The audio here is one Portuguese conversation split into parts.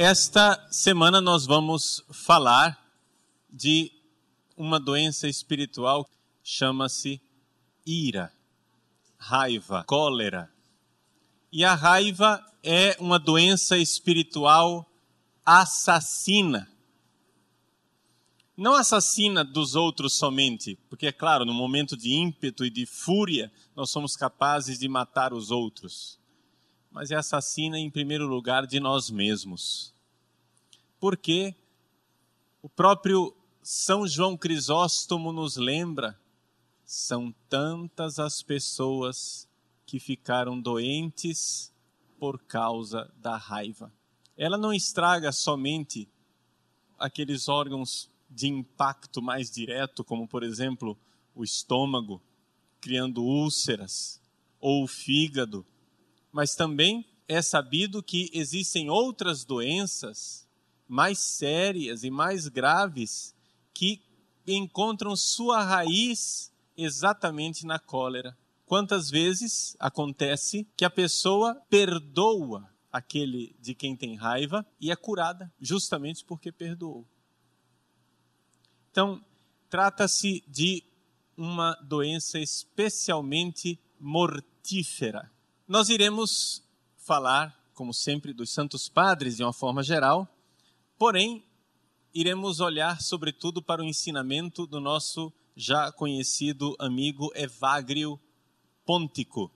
Esta semana nós vamos falar de uma doença espiritual, chama-se ira, raiva, cólera. E a raiva é uma doença espiritual assassina. Não assassina dos outros somente, porque é claro, no momento de ímpeto e de fúria, nós somos capazes de matar os outros mas é assassina em primeiro lugar de nós mesmos. Porque o próprio São João Crisóstomo nos lembra: são tantas as pessoas que ficaram doentes por causa da raiva. Ela não estraga somente aqueles órgãos de impacto mais direto, como por exemplo o estômago, criando úlceras, ou o fígado, mas também é sabido que existem outras doenças mais sérias e mais graves que encontram sua raiz exatamente na cólera. Quantas vezes acontece que a pessoa perdoa aquele de quem tem raiva e é curada justamente porque perdoou? Então, trata-se de uma doença especialmente mortífera nós iremos falar, como sempre, dos Santos Padres de uma forma geral, porém, iremos olhar sobretudo para o ensinamento do nosso já conhecido amigo Evagrio Pontico.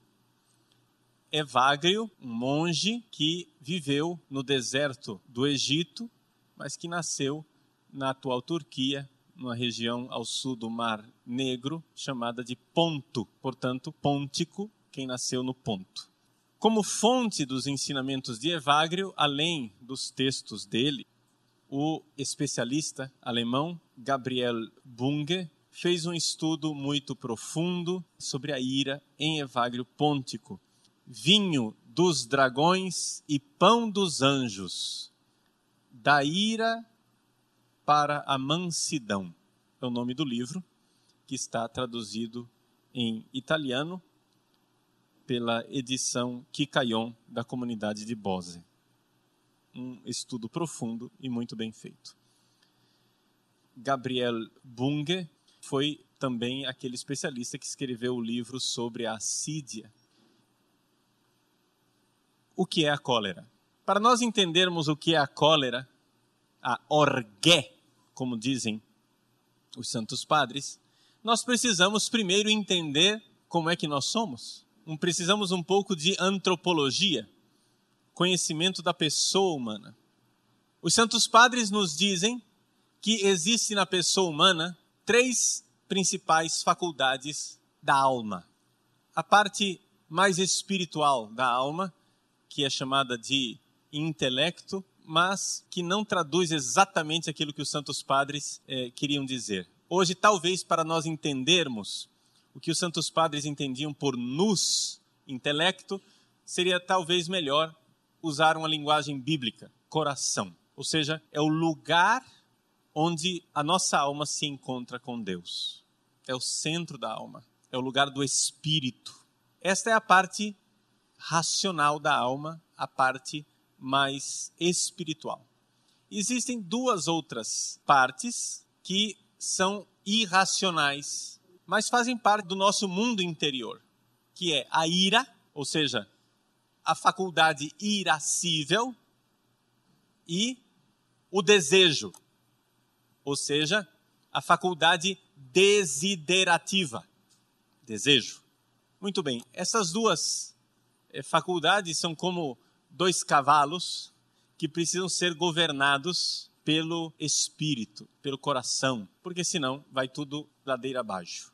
Evagrio, um monge que viveu no deserto do Egito, mas que nasceu na atual Turquia, numa região ao sul do Mar Negro, chamada de Ponto, portanto, Pontico, quem nasceu no ponto. Como fonte dos ensinamentos de Evagrio, além dos textos dele, o especialista alemão Gabriel Bunge fez um estudo muito profundo sobre a ira em Evagrio Pontico. Vinho dos dragões e pão dos anjos, da ira para a mansidão. É o nome do livro, que está traduzido em italiano pela edição Kikayon da comunidade de Bose. Um estudo profundo e muito bem feito. Gabriel Bunge foi também aquele especialista que escreveu o livro sobre a assídia. O que é a cólera? Para nós entendermos o que é a cólera, a orgué, como dizem os santos padres, nós precisamos primeiro entender como é que nós somos precisamos um pouco de antropologia, conhecimento da pessoa humana. Os santos padres nos dizem que existe na pessoa humana três principais faculdades da alma. A parte mais espiritual da alma, que é chamada de intelecto, mas que não traduz exatamente aquilo que os santos padres eh, queriam dizer. Hoje, talvez para nós entendermos o que os santos padres entendiam por nus, intelecto, seria talvez melhor usar uma linguagem bíblica, coração. Ou seja, é o lugar onde a nossa alma se encontra com Deus. É o centro da alma, é o lugar do espírito. Esta é a parte racional da alma, a parte mais espiritual. Existem duas outras partes que são irracionais mas fazem parte do nosso mundo interior, que é a ira, ou seja, a faculdade irascível, e o desejo, ou seja, a faculdade desiderativa, desejo. Muito bem, essas duas eh, faculdades são como dois cavalos que precisam ser governados pelo espírito, pelo coração, porque senão vai tudo ladeira abaixo.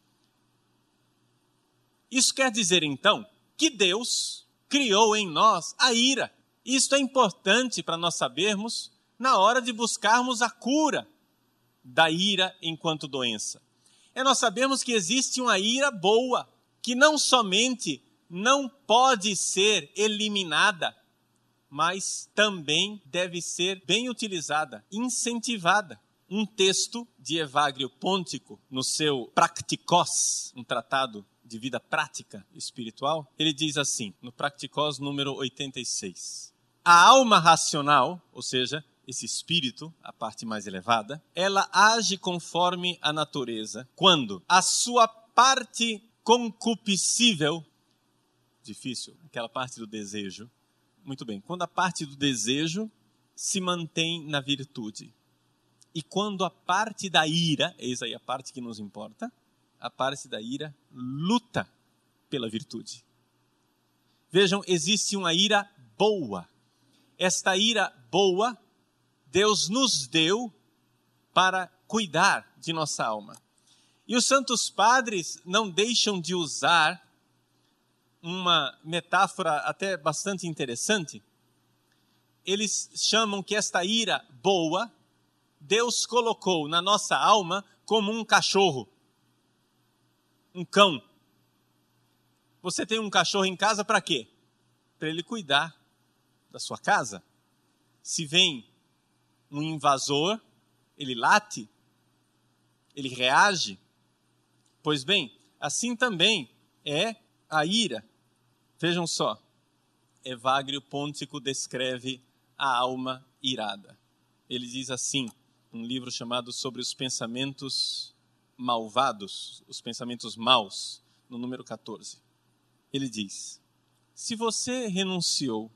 Isso quer dizer então que Deus criou em nós a ira. Isto é importante para nós sabermos na hora de buscarmos a cura da ira enquanto doença. É nós sabermos que existe uma ira boa, que não somente não pode ser eliminada, mas também deve ser bem utilizada, incentivada. Um texto de Evagrio Pontico, no seu Practicos, um tratado de vida prática espiritual, ele diz assim, no Practicós número 86. A alma racional, ou seja, esse espírito, a parte mais elevada, ela age conforme a natureza. Quando a sua parte concupiscível, difícil, aquela parte do desejo, muito bem, quando a parte do desejo se mantém na virtude. E quando a parte da ira, eis aí a parte que nos importa, a parte da ira luta pela virtude. Vejam, existe uma ira boa. Esta ira boa, Deus nos deu para cuidar de nossa alma. E os santos padres não deixam de usar uma metáfora até bastante interessante. Eles chamam que esta ira boa, Deus colocou na nossa alma como um cachorro, um cão. Você tem um cachorro em casa para quê? Para ele cuidar da sua casa. Se vem um invasor, ele late, ele reage. Pois bem, assim também é a ira. Vejam só, Evagrio Pontico descreve a alma irada. Ele diz assim, um livro chamado Sobre os Pensamentos Malvados, os Pensamentos Maus, no número 14 ele diz: se você renunciou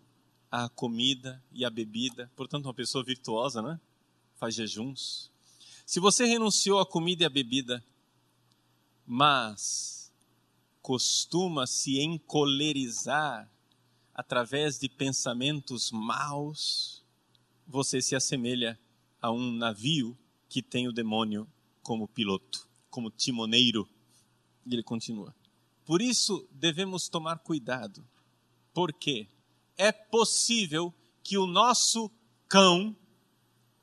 à comida e à bebida, portanto, uma pessoa virtuosa, né? Faz jejuns. Se você renunciou à comida e à bebida, mas costuma se encolerizar através de pensamentos maus, você se assemelha a um navio que tem o demônio como piloto, como timoneiro. E ele continua. Por isso devemos tomar cuidado, porque é possível que o nosso cão,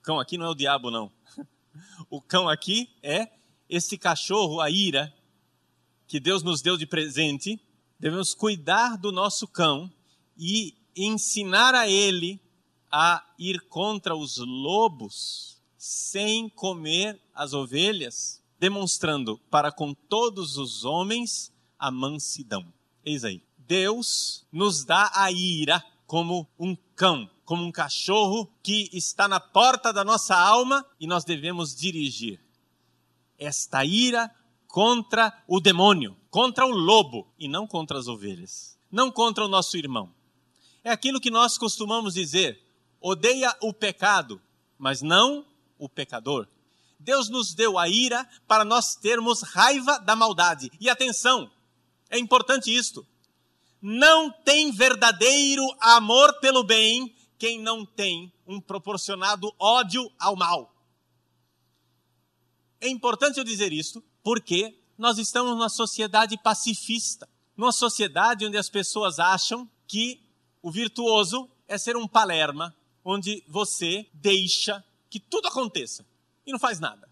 cão aqui não é o diabo não, o cão aqui é esse cachorro, a ira, que Deus nos deu de presente, devemos cuidar do nosso cão e ensinar a ele a ir contra os lobos sem comer as ovelhas, demonstrando para com todos os homens a mansidão. Eis aí. Deus nos dá a ira como um cão, como um cachorro que está na porta da nossa alma e nós devemos dirigir esta ira contra o demônio, contra o lobo e não contra as ovelhas, não contra o nosso irmão. É aquilo que nós costumamos dizer: odeia o pecado, mas não o pecador. Deus nos deu a ira para nós termos raiva da maldade. E atenção, é importante isto. Não tem verdadeiro amor pelo bem quem não tem um proporcionado ódio ao mal. É importante eu dizer isto porque nós estamos numa sociedade pacifista, numa sociedade onde as pessoas acham que o virtuoso é ser um palerma, onde você deixa que tudo aconteça e não faz nada.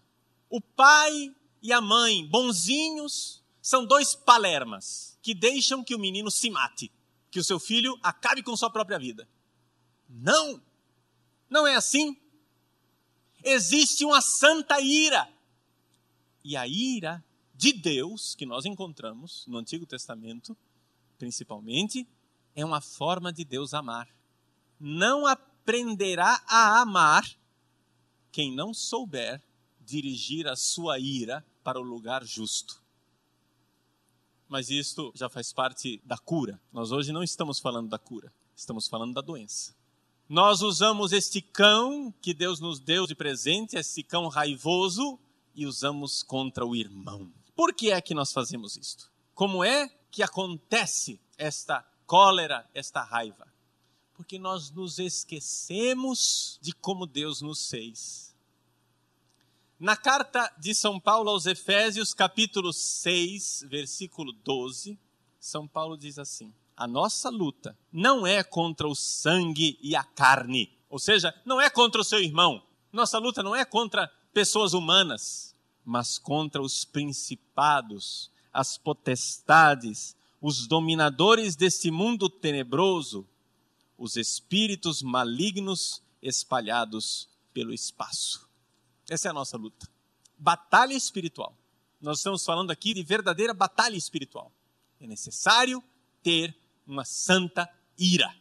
O pai e a mãe, bonzinhos, são dois palermas que deixam que o menino se mate, que o seu filho acabe com sua própria vida. Não! Não é assim. Existe uma santa ira. E a ira de Deus, que nós encontramos no Antigo Testamento, principalmente, é uma forma de Deus amar. Não aprenderá a amar quem não souber dirigir a sua ira para o lugar justo mas isto já faz parte da cura. Nós hoje não estamos falando da cura, estamos falando da doença. Nós usamos este cão que Deus nos deu de presente, esse cão raivoso, e usamos contra o irmão. Por que é que nós fazemos isto? Como é que acontece esta cólera, esta raiva? Porque nós nos esquecemos de como Deus nos fez na carta de São Paulo aos Efésios, capítulo 6, versículo 12, São Paulo diz assim: A nossa luta não é contra o sangue e a carne, ou seja, não é contra o seu irmão. Nossa luta não é contra pessoas humanas, mas contra os principados, as potestades, os dominadores deste mundo tenebroso, os espíritos malignos espalhados pelo espaço. Essa é a nossa luta. Batalha espiritual. Nós estamos falando aqui de verdadeira batalha espiritual. É necessário ter uma santa ira.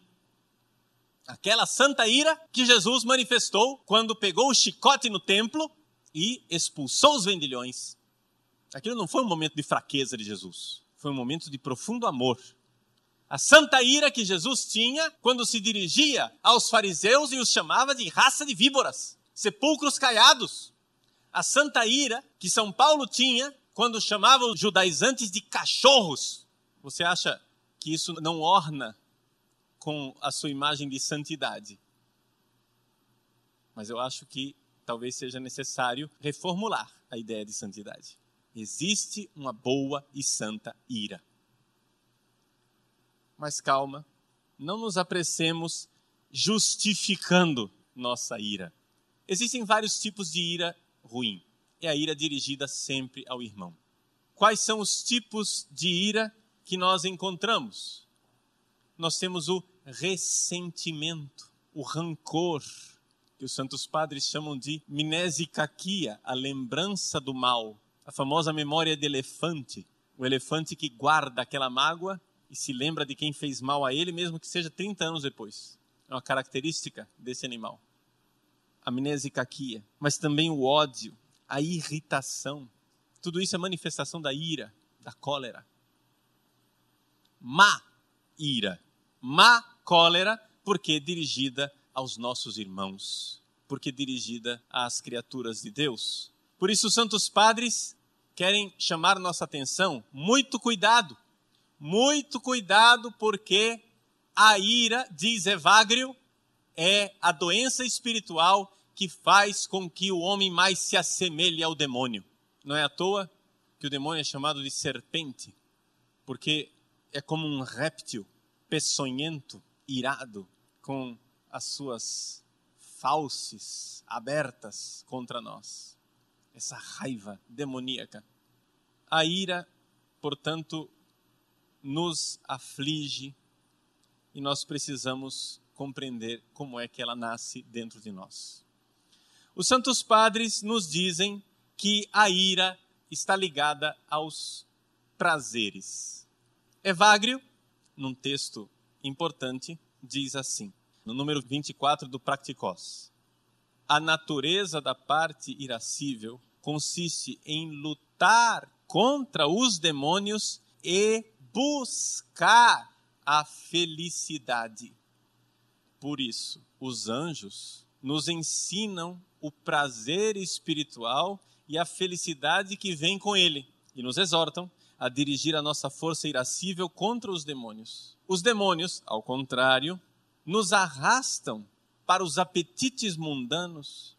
Aquela santa ira que Jesus manifestou quando pegou o chicote no templo e expulsou os vendilhões. Aquilo não foi um momento de fraqueza de Jesus, foi um momento de profundo amor. A santa ira que Jesus tinha quando se dirigia aos fariseus e os chamava de raça de víboras, sepulcros caiados. A santa ira que São Paulo tinha quando chamava os judaizantes de cachorros. Você acha que isso não orna com a sua imagem de santidade. Mas eu acho que talvez seja necessário reformular a ideia de santidade. Existe uma boa e santa ira. Mas calma, não nos apressemos justificando nossa ira. Existem vários tipos de ira ruim. É a ira dirigida sempre ao irmão. Quais são os tipos de ira que nós encontramos? Nós temos o ressentimento, o rancor, que os santos padres chamam de mnesicaquia, a lembrança do mal, a famosa memória de elefante, o elefante que guarda aquela mágoa e se lembra de quem fez mal a ele, mesmo que seja 30 anos depois. É uma característica desse animal. A mnesicaquia, mas também o ódio, a irritação. Tudo isso é manifestação da ira, da cólera. Má ira, má cólera, porque dirigida aos nossos irmãos, porque dirigida às criaturas de Deus. Por isso, os santos padres querem chamar nossa atenção, muito cuidado, muito cuidado, porque a ira, diz Evagrio, é a doença espiritual que faz com que o homem mais se assemelhe ao demônio. Não é à toa que o demônio é chamado de serpente, porque é como um réptil peçonhento, irado, com as suas fauces abertas contra nós. Essa raiva demoníaca. A ira, portanto, nos aflige e nós precisamos compreender como é que ela nasce dentro de nós. Os santos padres nos dizem que a ira está ligada aos prazeres. Evagrio num texto importante, diz assim, no número 24 do Practicos: A natureza da parte irascível consiste em lutar contra os demônios e buscar a felicidade. Por isso, os anjos nos ensinam o prazer espiritual e a felicidade que vem com ele e nos exortam a dirigir a nossa força irascível contra os demônios. Os demônios, ao contrário, nos arrastam para os apetites mundanos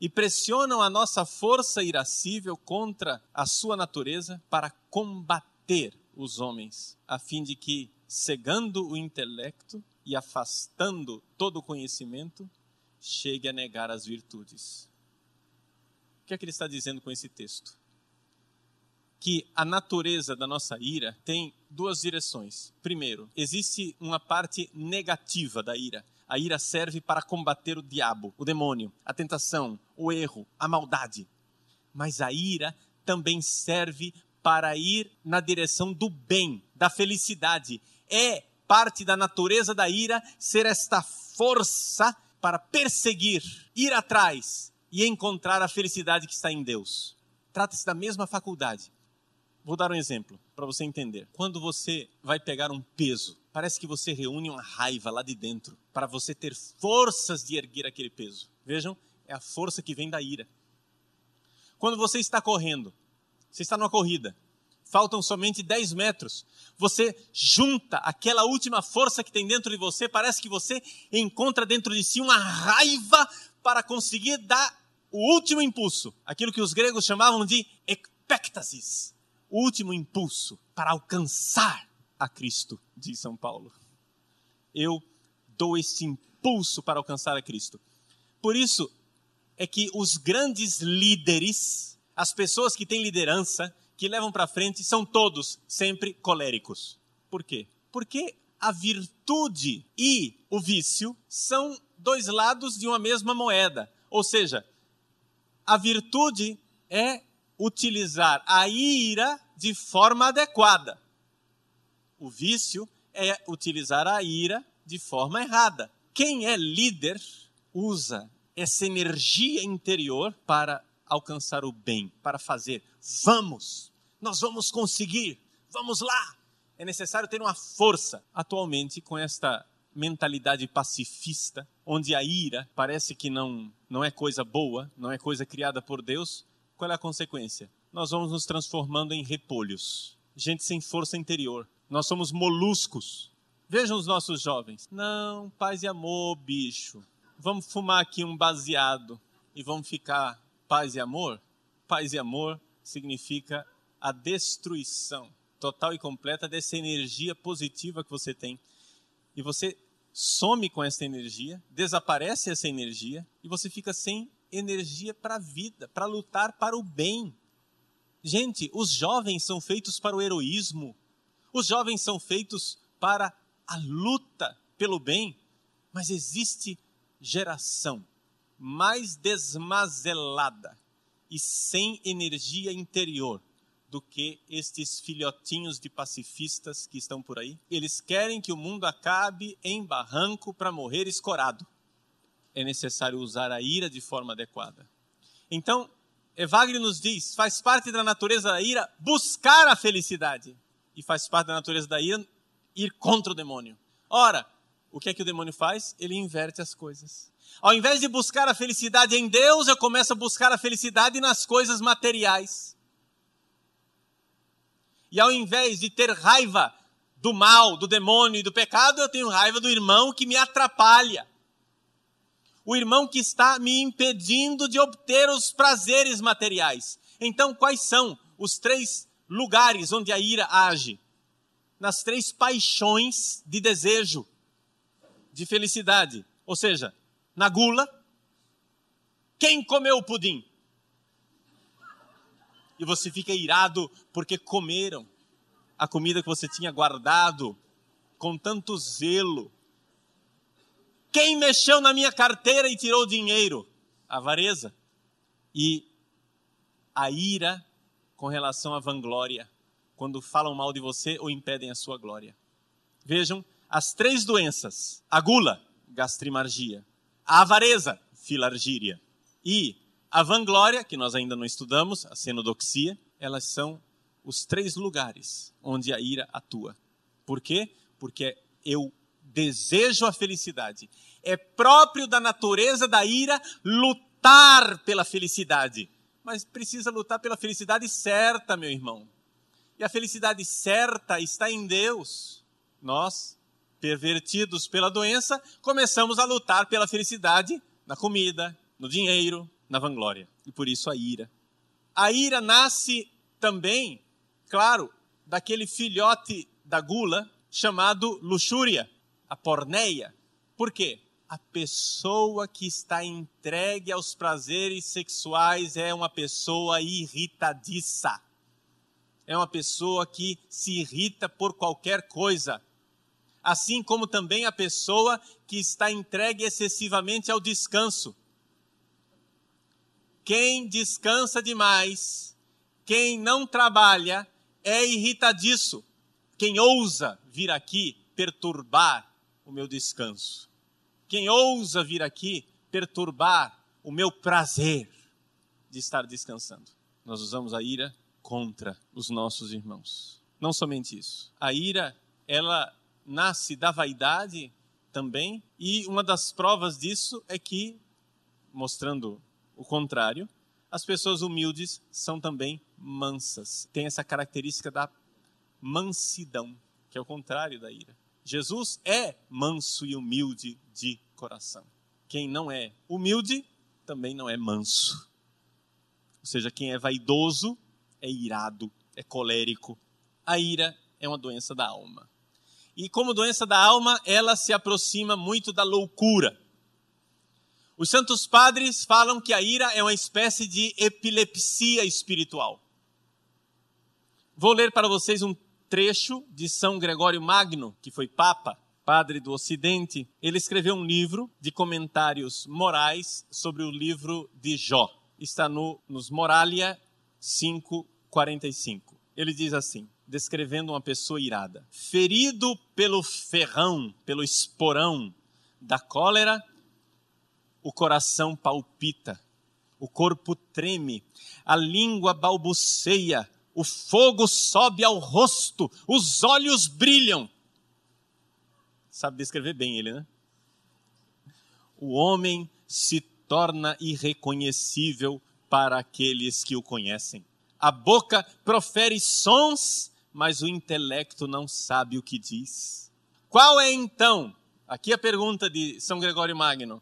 e pressionam a nossa força irascível contra a sua natureza para combater os homens, a fim de que, cegando o intelecto e afastando todo o conhecimento, chegue a negar as virtudes. O que é que ele está dizendo com esse texto? que a natureza da nossa ira tem duas direções. Primeiro, existe uma parte negativa da ira. A ira serve para combater o diabo, o demônio, a tentação, o erro, a maldade. Mas a ira também serve para ir na direção do bem, da felicidade. É parte da natureza da ira ser esta força para perseguir, ir atrás e encontrar a felicidade que está em Deus. Trata-se da mesma faculdade. Vou dar um exemplo para você entender. Quando você vai pegar um peso, parece que você reúne uma raiva lá de dentro para você ter forças de erguer aquele peso. Vejam, é a força que vem da ira. Quando você está correndo, você está numa corrida, faltam somente 10 metros, você junta aquela última força que tem dentro de você, parece que você encontra dentro de si uma raiva para conseguir dar o último impulso, aquilo que os gregos chamavam de ecpectasis. Último impulso para alcançar a Cristo, diz São Paulo. Eu dou esse impulso para alcançar a Cristo. Por isso é que os grandes líderes, as pessoas que têm liderança, que levam para frente, são todos sempre coléricos. Por quê? Porque a virtude e o vício são dois lados de uma mesma moeda. Ou seja, a virtude é utilizar a ira de forma adequada. O vício é utilizar a ira de forma errada. Quem é líder usa essa energia interior para alcançar o bem, para fazer. Vamos, nós vamos conseguir, vamos lá. É necessário ter uma força. Atualmente, com esta mentalidade pacifista, onde a ira parece que não, não é coisa boa, não é coisa criada por Deus, qual é a consequência? Nós vamos nos transformando em repolhos, gente sem força interior. Nós somos moluscos. Vejam os nossos jovens. Não, paz e amor, bicho. Vamos fumar aqui um baseado e vamos ficar paz e amor? Paz e amor significa a destruição total e completa dessa energia positiva que você tem. E você some com essa energia, desaparece essa energia e você fica sem energia para a vida, para lutar para o bem. Gente, os jovens são feitos para o heroísmo, os jovens são feitos para a luta pelo bem, mas existe geração mais desmazelada e sem energia interior do que estes filhotinhos de pacifistas que estão por aí. Eles querem que o mundo acabe em barranco para morrer escorado. É necessário usar a ira de forma adequada. Então, Evagre nos diz: faz parte da natureza da ira buscar a felicidade, e faz parte da natureza da ira ir contra o demônio. Ora, o que é que o demônio faz? Ele inverte as coisas. Ao invés de buscar a felicidade em Deus, eu começo a buscar a felicidade nas coisas materiais. E ao invés de ter raiva do mal, do demônio e do pecado, eu tenho raiva do irmão que me atrapalha. O irmão que está me impedindo de obter os prazeres materiais. Então, quais são os três lugares onde a ira age? Nas três paixões de desejo, de felicidade. Ou seja, na gula. Quem comeu o pudim? e você fica irado porque comeram a comida que você tinha guardado com tanto zelo. Quem mexeu na minha carteira e tirou dinheiro? A avareza. E a ira com relação à vanglória, quando falam mal de você ou impedem a sua glória. Vejam as três doenças: a gula, gastrimargia, a avareza, filargíria, e a vanglória, que nós ainda não estudamos, a cenodoxia, elas são os três lugares onde a ira atua. Por quê? Porque eu desejo a felicidade. É próprio da natureza da ira lutar pela felicidade. Mas precisa lutar pela felicidade certa, meu irmão. E a felicidade certa está em Deus. Nós, pervertidos pela doença, começamos a lutar pela felicidade na comida, no dinheiro, na vanglória. E por isso a ira. A ira nasce também, claro, daquele filhote da gula chamado luxúria, a porneia. Por quê? A pessoa que está entregue aos prazeres sexuais é uma pessoa irritadiça. É uma pessoa que se irrita por qualquer coisa. Assim como também a pessoa que está entregue excessivamente ao descanso quem descansa demais, quem não trabalha, é irritadiço. Quem ousa vir aqui perturbar o meu descanso. Quem ousa vir aqui perturbar o meu prazer de estar descansando. Nós usamos a ira contra os nossos irmãos. Não somente isso. A ira, ela nasce da vaidade também, e uma das provas disso é que, mostrando o contrário, as pessoas humildes são também mansas. Tem essa característica da mansidão, que é o contrário da ira. Jesus é manso e humilde de coração. Quem não é humilde também não é manso. Ou seja, quem é vaidoso é irado, é colérico. A ira é uma doença da alma. E como doença da alma, ela se aproxima muito da loucura. Os santos padres falam que a ira é uma espécie de epilepsia espiritual. Vou ler para vocês um trecho de São Gregório Magno, que foi papa, padre do Ocidente. Ele escreveu um livro de comentários morais sobre o livro de Jó. Está no, nos Moralia 5:45. Ele diz assim, descrevendo uma pessoa irada: Ferido pelo ferrão, pelo esporão, da cólera, o coração palpita, o corpo treme, a língua balbuceia, o fogo sobe ao rosto, os olhos brilham. Sabe descrever bem ele, né? O homem se torna irreconhecível para aqueles que o conhecem. A boca profere sons, mas o intelecto não sabe o que diz. Qual é então, aqui a pergunta de São Gregório Magno,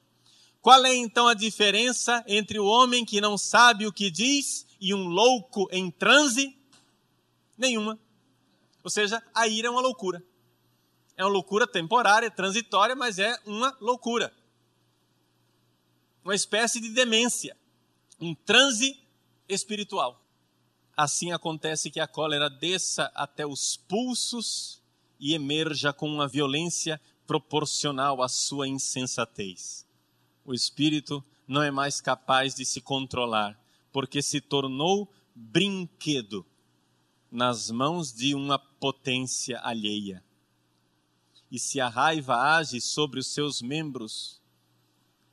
qual é então a diferença entre o homem que não sabe o que diz e um louco em transe? Nenhuma. Ou seja, a ira é uma loucura. É uma loucura temporária, transitória, mas é uma loucura. Uma espécie de demência, um transe espiritual. Assim acontece que a cólera desça até os pulsos e emerja com uma violência proporcional à sua insensatez. O espírito não é mais capaz de se controlar, porque se tornou brinquedo nas mãos de uma potência alheia. E se a raiva age sobre os seus membros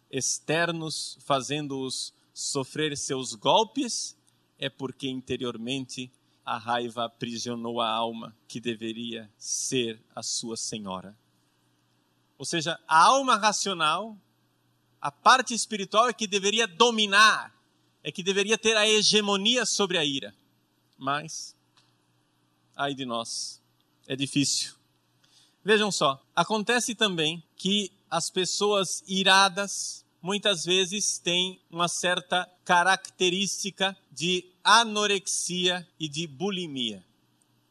externos, fazendo-os sofrer seus golpes, é porque interiormente a raiva aprisionou a alma que deveria ser a sua senhora. Ou seja, a alma racional, a parte espiritual é que deveria dominar, é que deveria ter a hegemonia sobre a ira. Mas, ai de nós, é difícil. Vejam só, acontece também que as pessoas iradas, muitas vezes têm uma certa característica de anorexia e de bulimia.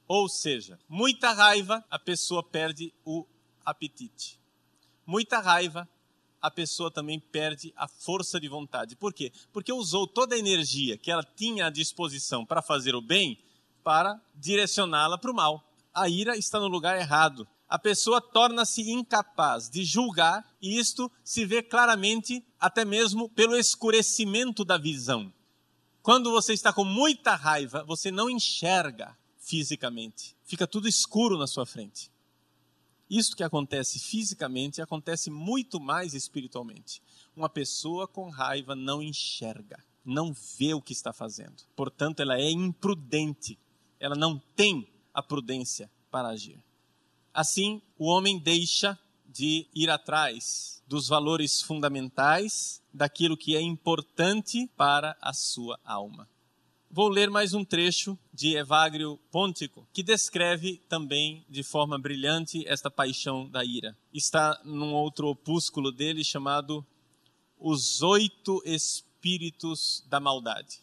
Ou seja, muita raiva, a pessoa perde o apetite. Muita raiva, a pessoa também perde a força de vontade. Por quê? Porque usou toda a energia que ela tinha à disposição para fazer o bem para direcioná-la para o mal. A ira está no lugar errado a pessoa torna-se incapaz de julgar, e isto se vê claramente até mesmo pelo escurecimento da visão. Quando você está com muita raiva, você não enxerga fisicamente, fica tudo escuro na sua frente. Isto que acontece fisicamente acontece muito mais espiritualmente. Uma pessoa com raiva não enxerga, não vê o que está fazendo. Portanto, ela é imprudente. Ela não tem a prudência para agir. Assim, o homem deixa de ir atrás dos valores fundamentais, daquilo que é importante para a sua alma. Vou ler mais um trecho de Evagrio Pontico, que descreve também de forma brilhante esta paixão da ira. Está num outro opúsculo dele chamado Os Oito Espíritos da Maldade.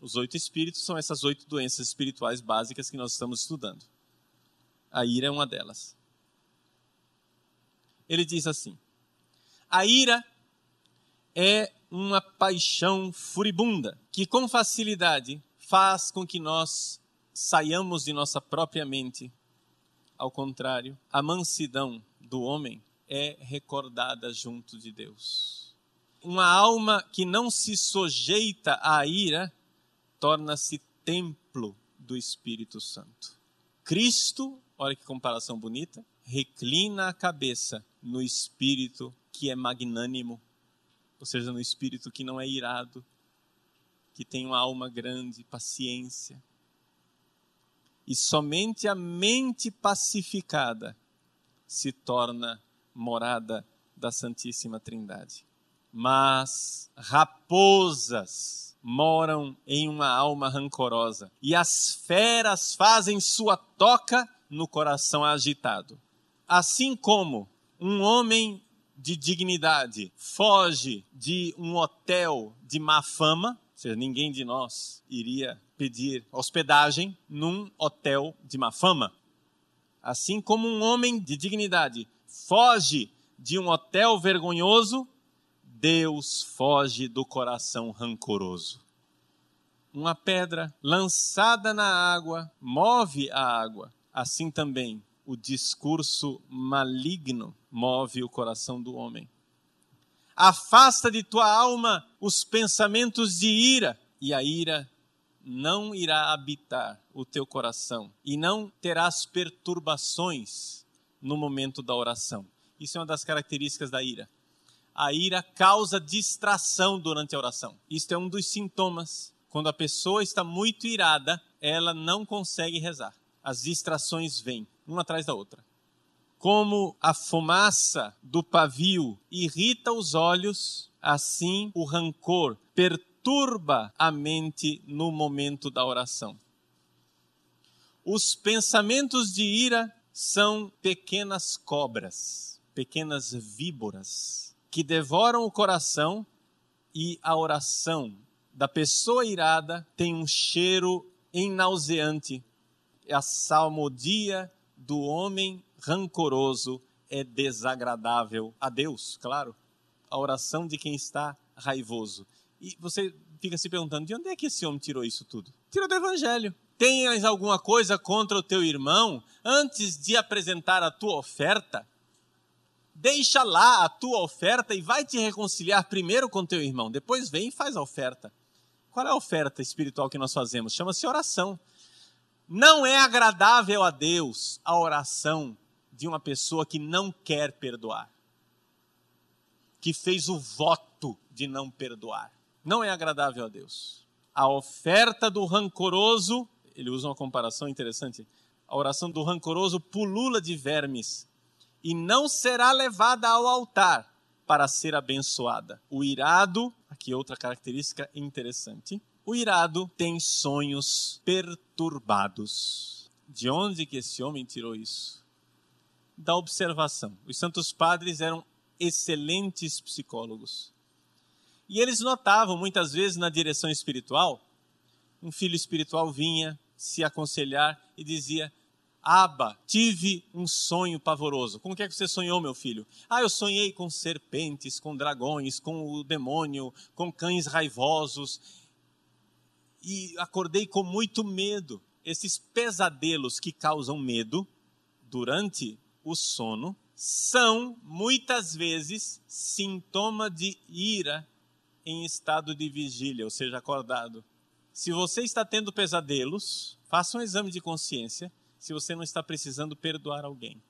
Os oito espíritos são essas oito doenças espirituais básicas que nós estamos estudando. A ira é uma delas. Ele diz assim: a ira é uma paixão furibunda que com facilidade faz com que nós saiamos de nossa própria mente. Ao contrário, a mansidão do homem é recordada junto de Deus. Uma alma que não se sujeita à ira torna-se templo do Espírito Santo. Cristo olha que comparação bonita, reclina a cabeça no espírito que é magnânimo, ou seja, no espírito que não é irado, que tem uma alma grande, paciência. E somente a mente pacificada se torna morada da Santíssima Trindade. Mas raposas moram em uma alma rancorosa, e as feras fazem sua toca no coração agitado. Assim como um homem de dignidade foge de um hotel de má fama, ou seja, ninguém de nós iria pedir hospedagem num hotel de má fama. Assim como um homem de dignidade foge de um hotel vergonhoso, Deus foge do coração rancoroso. Uma pedra lançada na água move a água, assim também o discurso maligno move o coração do homem. Afasta de tua alma os pensamentos de ira, e a ira não irá habitar o teu coração, e não terás perturbações no momento da oração. Isso é uma das características da ira. A ira causa distração durante a oração. Isto é um dos sintomas. Quando a pessoa está muito irada, ela não consegue rezar. As distrações vêm, uma atrás da outra. Como a fumaça do pavio irrita os olhos, assim o rancor perturba a mente no momento da oração. Os pensamentos de ira são pequenas cobras, pequenas víboras, que devoram o coração e a oração da pessoa irada tem um cheiro enauseante. A salmodia do homem rancoroso é desagradável a Deus, claro. A oração de quem está raivoso. E você fica se perguntando: de onde é que esse homem tirou isso tudo? Tirou do Evangelho. Tens alguma coisa contra o teu irmão antes de apresentar a tua oferta? Deixa lá a tua oferta e vai te reconciliar primeiro com teu irmão. Depois vem e faz a oferta. Qual é a oferta espiritual que nós fazemos? Chama-se oração. Não é agradável a Deus a oração de uma pessoa que não quer perdoar, que fez o voto de não perdoar. Não é agradável a Deus. A oferta do rancoroso, ele usa uma comparação interessante. A oração do rancoroso pulula de vermes e não será levada ao altar para ser abençoada. O irado, aqui outra característica interessante, o irado tem sonhos perturbados. De onde que esse homem tirou isso? Da observação. Os santos padres eram excelentes psicólogos. E eles notavam muitas vezes na direção espiritual, um filho espiritual vinha se aconselhar e dizia: Aba, tive um sonho pavoroso. Como que é que você sonhou, meu filho? Ah, eu sonhei com serpentes, com dragões, com o demônio, com cães raivosos e acordei com muito medo. Esses pesadelos que causam medo durante o sono são muitas vezes sintoma de ira em estado de vigília, ou seja, acordado. Se você está tendo pesadelos, faça um exame de consciência se você não está precisando perdoar alguém.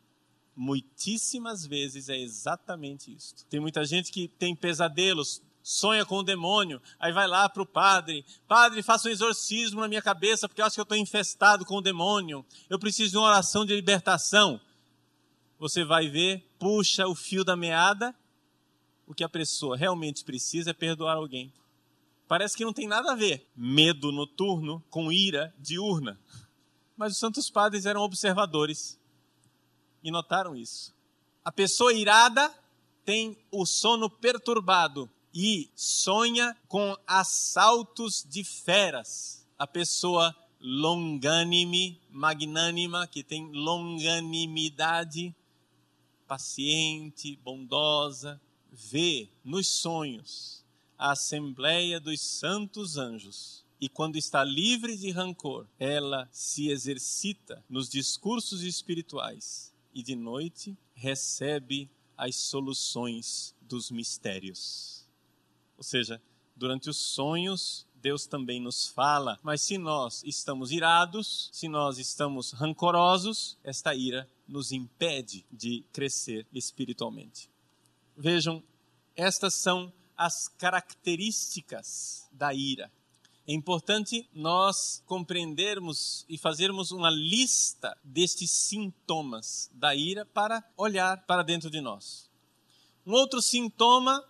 Muitíssimas vezes é exatamente isso. Tem muita gente que tem pesadelos sonha com o demônio, aí vai lá para o padre, padre, faça um exorcismo na minha cabeça, porque eu acho que eu estou infestado com o demônio, eu preciso de uma oração de libertação. Você vai ver, puxa o fio da meada, o que a pessoa realmente precisa é perdoar alguém. Parece que não tem nada a ver medo noturno com ira diurna. Mas os santos padres eram observadores e notaram isso. A pessoa irada tem o sono perturbado, e sonha com assaltos de feras. A pessoa longânime, magnânima, que tem longanimidade, paciente, bondosa, vê nos sonhos a assembleia dos santos anjos. E quando está livre de rancor, ela se exercita nos discursos espirituais e de noite recebe as soluções dos mistérios. Ou seja, durante os sonhos, Deus também nos fala, mas se nós estamos irados, se nós estamos rancorosos, esta ira nos impede de crescer espiritualmente. Vejam, estas são as características da ira. É importante nós compreendermos e fazermos uma lista destes sintomas da ira para olhar para dentro de nós. Um outro sintoma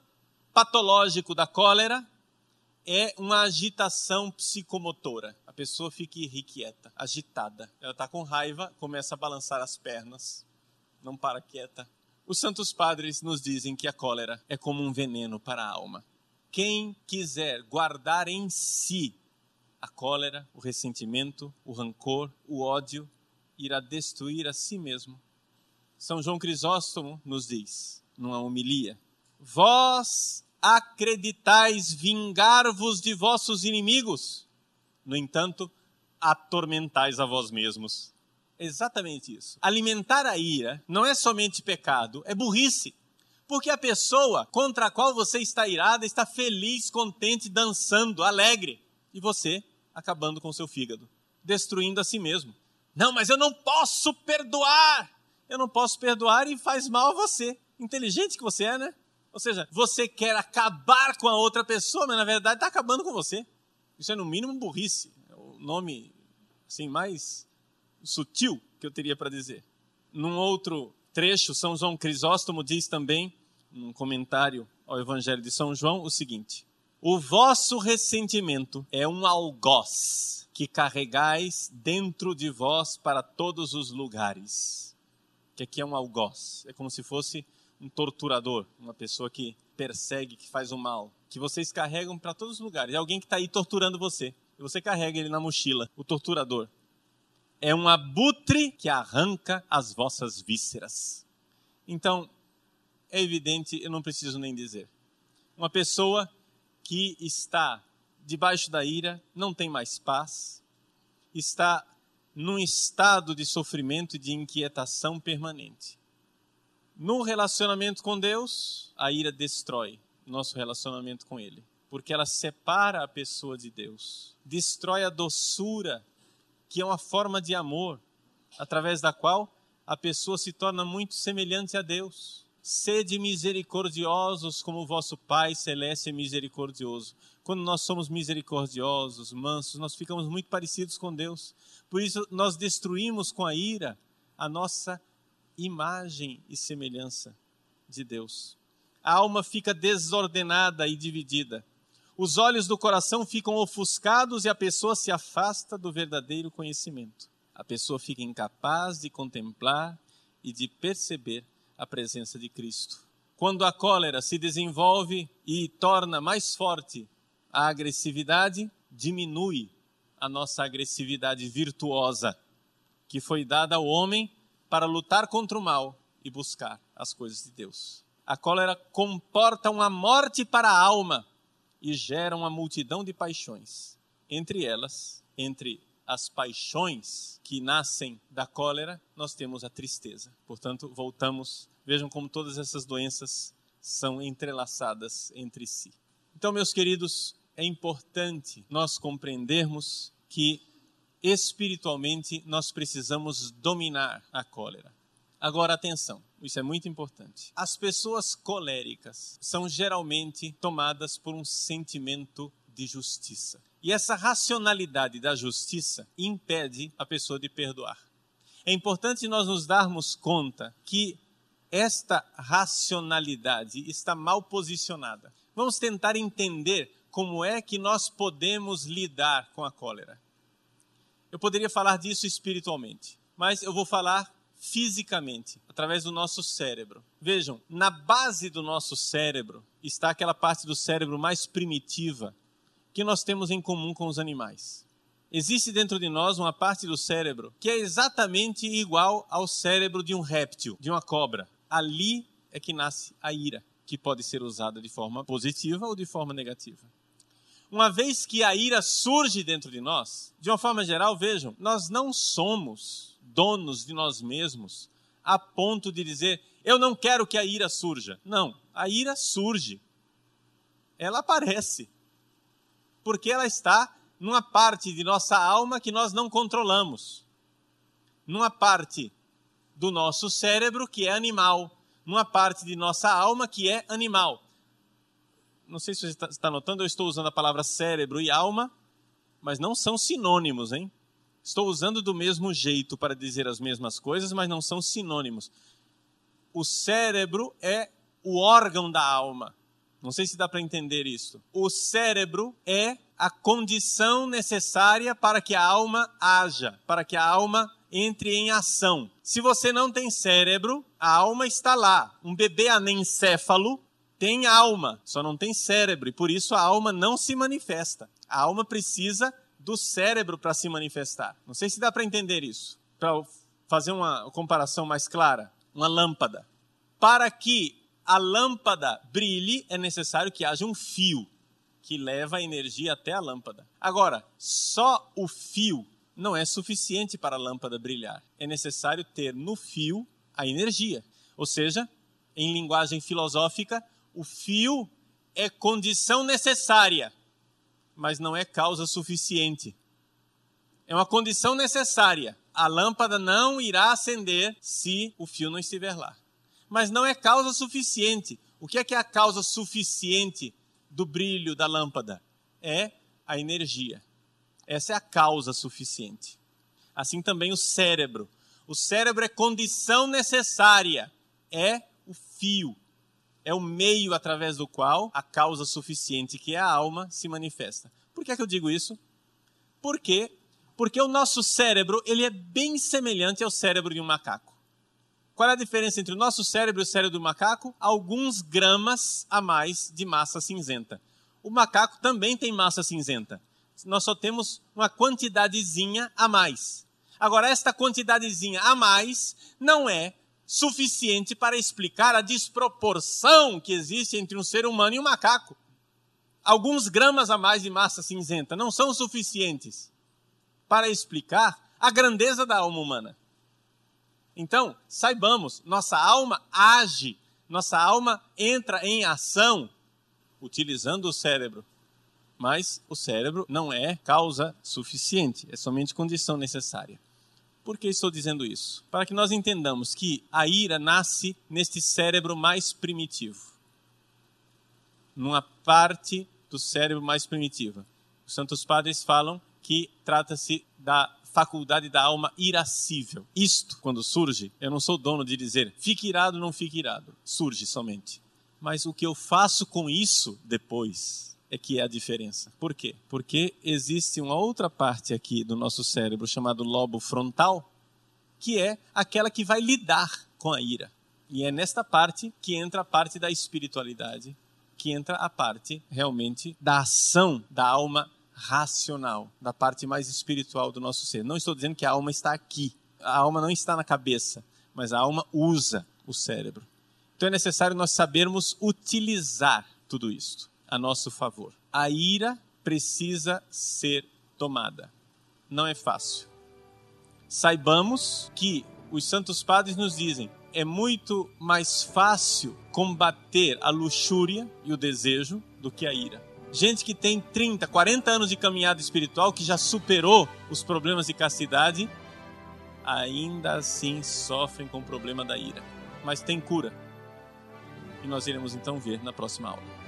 patológico da cólera é uma agitação psicomotora. A pessoa fica irrequieta, agitada. Ela está com raiva, começa a balançar as pernas, não para quieta. Os santos padres nos dizem que a cólera é como um veneno para a alma. Quem quiser guardar em si a cólera, o ressentimento, o rancor, o ódio, irá destruir a si mesmo. São João Crisóstomo nos diz, numa homilia, Vós acreditais vingar-vos de vossos inimigos, no entanto, atormentais a vós mesmos. Exatamente isso. Alimentar a ira não é somente pecado, é burrice. Porque a pessoa contra a qual você está irada está feliz, contente, dançando, alegre. E você acabando com seu fígado, destruindo a si mesmo. Não, mas eu não posso perdoar. Eu não posso perdoar e faz mal a você. inteligente que você é, né? Ou seja, você quer acabar com a outra pessoa, mas na verdade está acabando com você. Isso é no mínimo burrice. É o nome assim mais sutil que eu teria para dizer. Num outro trecho, São João Crisóstomo diz também, num comentário ao Evangelho de São João, o seguinte: O vosso ressentimento é um algoz que carregais dentro de vós para todos os lugares. Que aqui é um algoz, é como se fosse um torturador, uma pessoa que persegue, que faz o mal, que vocês carregam para todos os lugares. É alguém que está aí torturando você. E você carrega ele na mochila, o torturador. É um abutre que arranca as vossas vísceras. Então, é evidente, eu não preciso nem dizer. Uma pessoa que está debaixo da ira, não tem mais paz, está num estado de sofrimento e de inquietação permanente. No relacionamento com Deus, a ira destrói nosso relacionamento com Ele, porque ela separa a pessoa de Deus, destrói a doçura, que é uma forma de amor, através da qual a pessoa se torna muito semelhante a Deus. Sede misericordiosos como o vosso Pai Celeste é misericordioso. Quando nós somos misericordiosos, mansos, nós ficamos muito parecidos com Deus. Por isso, nós destruímos com a ira a nossa imagem e semelhança de Deus. A alma fica desordenada e dividida. Os olhos do coração ficam ofuscados e a pessoa se afasta do verdadeiro conhecimento. A pessoa fica incapaz de contemplar e de perceber a presença de Cristo. Quando a cólera se desenvolve e torna mais forte a agressividade, diminui a nossa agressividade virtuosa, que foi dada ao homem para lutar contra o mal e buscar as coisas de Deus. A cólera comporta uma morte para a alma e gera uma multidão de paixões. Entre elas, entre as paixões que nascem da cólera, nós temos a tristeza. Portanto, voltamos, vejam como todas essas doenças são entrelaçadas entre si. Então, meus queridos, é importante nós compreendermos que espiritualmente nós precisamos dominar a cólera. Agora, atenção, isso é muito importante. As pessoas coléricas são geralmente tomadas por um sentimento de justiça. E essa racionalidade da justiça impede a pessoa de perdoar. É importante nós nos darmos conta que esta racionalidade está mal posicionada. Vamos tentar entender como é que nós podemos lidar com a cólera. Eu poderia falar disso espiritualmente, mas eu vou falar fisicamente, através do nosso cérebro. Vejam, na base do nosso cérebro está aquela parte do cérebro mais primitiva que nós temos em comum com os animais. Existe dentro de nós uma parte do cérebro que é exatamente igual ao cérebro de um réptil, de uma cobra. Ali é que nasce a ira, que pode ser usada de forma positiva ou de forma negativa uma vez que a ira surge dentro de nós, de uma forma geral, vejam, nós não somos donos de nós mesmos a ponto de dizer, eu não quero que a ira surja. Não, a ira surge. Ela aparece. Porque ela está numa parte de nossa alma que nós não controlamos. Numa parte do nosso cérebro que é animal. Numa parte de nossa alma que é animal não sei se você está, está notando, eu estou usando a palavra cérebro e alma, mas não são sinônimos, hein? Estou usando do mesmo jeito para dizer as mesmas coisas, mas não são sinônimos. O cérebro é o órgão da alma. Não sei se dá para entender isso. O cérebro é a condição necessária para que a alma haja, para que a alma entre em ação. Se você não tem cérebro, a alma está lá. Um bebê anencéfalo tem alma, só não tem cérebro, e por isso a alma não se manifesta. A alma precisa do cérebro para se manifestar. Não sei se dá para entender isso. Para fazer uma comparação mais clara, uma lâmpada. Para que a lâmpada brilhe, é necessário que haja um fio que leva a energia até a lâmpada. Agora, só o fio não é suficiente para a lâmpada brilhar. É necessário ter no fio a energia. Ou seja, em linguagem filosófica, o fio é condição necessária, mas não é causa suficiente. É uma condição necessária. A lâmpada não irá acender se o fio não estiver lá. mas não é causa suficiente. O que é que é a causa suficiente do brilho da lâmpada? É a energia. Essa é a causa suficiente. Assim também o cérebro. O cérebro é condição necessária, é o fio, é o meio através do qual a causa suficiente, que é a alma, se manifesta. Por que, é que eu digo isso? Porque porque o nosso cérebro ele é bem semelhante ao cérebro de um macaco. Qual é a diferença entre o nosso cérebro e o cérebro do macaco? Alguns gramas a mais de massa cinzenta. O macaco também tem massa cinzenta. Nós só temos uma quantidadezinha a mais. Agora, esta quantidadezinha a mais não é suficiente para explicar a desproporção que existe entre um ser humano e um macaco. Alguns gramas a mais de massa cinzenta não são suficientes para explicar a grandeza da alma humana. Então, saibamos, nossa alma age, nossa alma entra em ação utilizando o cérebro. Mas o cérebro não é causa suficiente, é somente condição necessária. Por que estou dizendo isso? Para que nós entendamos que a ira nasce neste cérebro mais primitivo. Numa parte do cérebro mais primitiva. Os santos padres falam que trata-se da faculdade da alma irascível. Isto, quando surge, eu não sou dono de dizer fique irado, não fique irado. Surge somente. Mas o que eu faço com isso depois é que é a diferença. Por quê? Porque existe uma outra parte aqui do nosso cérebro chamado lobo frontal, que é aquela que vai lidar com a ira. E é nesta parte que entra a parte da espiritualidade, que entra a parte realmente da ação da alma racional, da parte mais espiritual do nosso ser. Não estou dizendo que a alma está aqui. A alma não está na cabeça, mas a alma usa o cérebro. Então é necessário nós sabermos utilizar tudo isto a nosso favor. A ira precisa ser tomada. Não é fácil. Saibamos que os santos padres nos dizem é muito mais fácil combater a luxúria e o desejo do que a ira gente que tem 30, 40 anos de caminhada espiritual, que já superou os problemas de castidade, ainda assim sofrem com o problema da ira. Mas tem cura. E nós iremos então ver na próxima aula.